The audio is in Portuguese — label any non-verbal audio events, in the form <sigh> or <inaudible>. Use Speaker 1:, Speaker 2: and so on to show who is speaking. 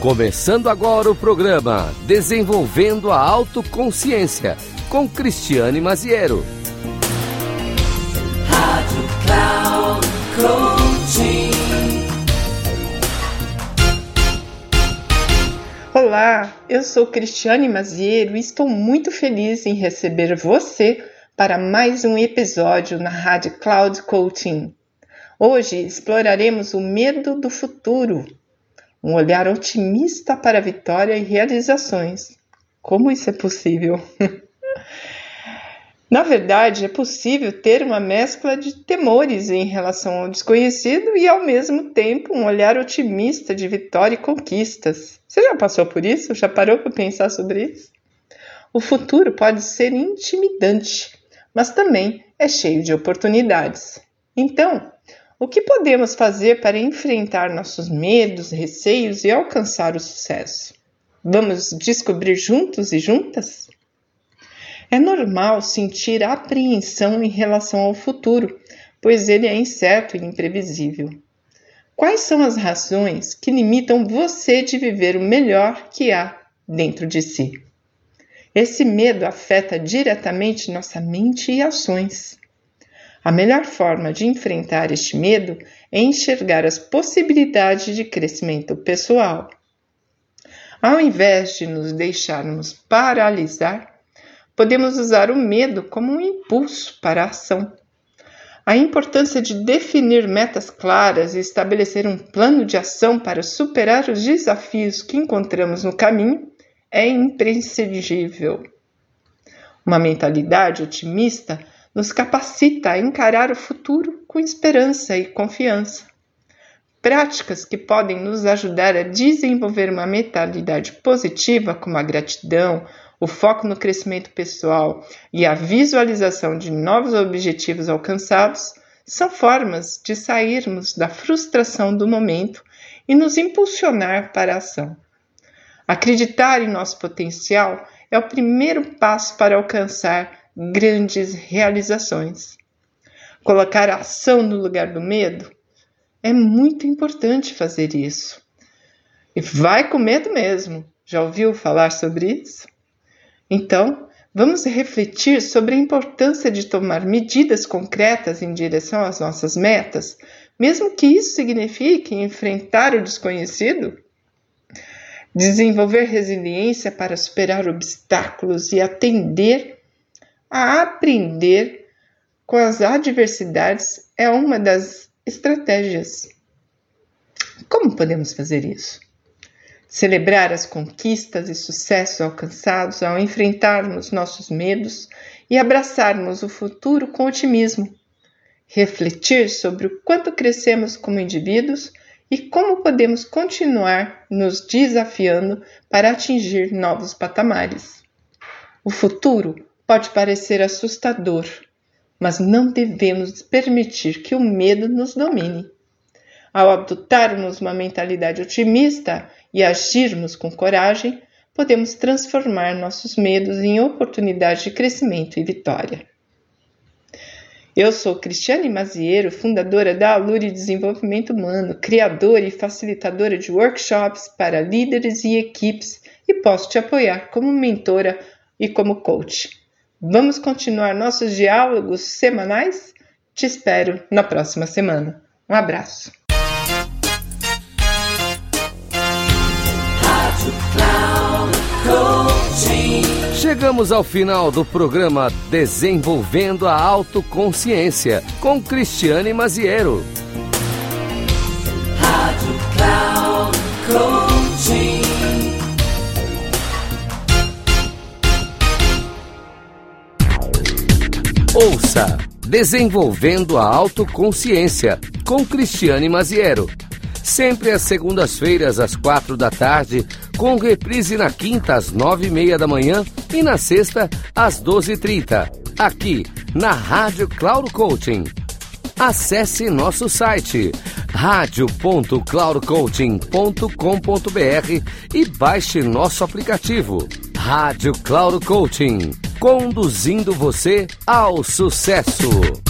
Speaker 1: Começando agora o programa Desenvolvendo a Autoconsciência com Cristiane Maziero. Rádio Cloud Coaching.
Speaker 2: Olá, eu sou Cristiane Maziero e estou muito feliz em receber você para mais um episódio na Rádio Cloud Coaching. Hoje exploraremos o medo do futuro, um olhar otimista para a vitória e realizações. Como isso é possível? <laughs> Na verdade, é possível ter uma mescla de temores em relação ao desconhecido e, ao mesmo tempo, um olhar otimista de vitória e conquistas. Você já passou por isso? Já parou para pensar sobre isso? O futuro pode ser intimidante, mas também é cheio de oportunidades. Então, o que podemos fazer para enfrentar nossos medos, receios e alcançar o sucesso? Vamos descobrir juntos e juntas? É normal sentir apreensão em relação ao futuro, pois ele é incerto e imprevisível. Quais são as razões que limitam você de viver o melhor que há dentro de si? Esse medo afeta diretamente nossa mente e ações. A melhor forma de enfrentar este medo é enxergar as possibilidades de crescimento pessoal. Ao invés de nos deixarmos paralisar, podemos usar o medo como um impulso para a ação. A importância de definir metas claras e estabelecer um plano de ação para superar os desafios que encontramos no caminho é imprescindível. Uma mentalidade otimista nos capacita a encarar o futuro com esperança e confiança. Práticas que podem nos ajudar a desenvolver uma mentalidade positiva, como a gratidão, o foco no crescimento pessoal e a visualização de novos objetivos alcançados, são formas de sairmos da frustração do momento e nos impulsionar para a ação. Acreditar em nosso potencial é o primeiro passo para alcançar grandes realizações. Colocar a ação no lugar do medo é muito importante fazer isso. E vai com medo mesmo. Já ouviu falar sobre isso? Então, vamos refletir sobre a importância de tomar medidas concretas em direção às nossas metas, mesmo que isso signifique enfrentar o desconhecido? Desenvolver resiliência para superar obstáculos e atender a aprender com as adversidades é uma das estratégias. Como podemos fazer isso? Celebrar as conquistas e sucessos alcançados ao enfrentarmos nossos medos e abraçarmos o futuro com otimismo. Refletir sobre o quanto crescemos como indivíduos e como podemos continuar nos desafiando para atingir novos patamares. O futuro pode parecer assustador, mas não devemos permitir que o medo nos domine. Ao adotarmos uma mentalidade otimista e agirmos com coragem, podemos transformar nossos medos em oportunidades de crescimento e vitória. Eu sou Cristiane Maziero, fundadora da Alure Desenvolvimento Humano, criadora e facilitadora de workshops para líderes e equipes e posso te apoiar como mentora e como coach. Vamos continuar nossos diálogos semanais? Te espero na próxima semana. Um abraço.
Speaker 1: Chegamos ao final do programa Desenvolvendo a Autoconsciência com Cristiane Maziero. Ouça Desenvolvendo a Autoconsciência com Cristiane Maziero. Sempre às segundas-feiras, às quatro da tarde, com reprise na quinta, às nove e meia da manhã e na sexta, às doze e trinta, aqui na Rádio Cloud Coaching. Acesse nosso site radio.cloudcoaching.com.br e baixe nosso aplicativo Rádio Cloud Coaching conduzindo você ao sucesso.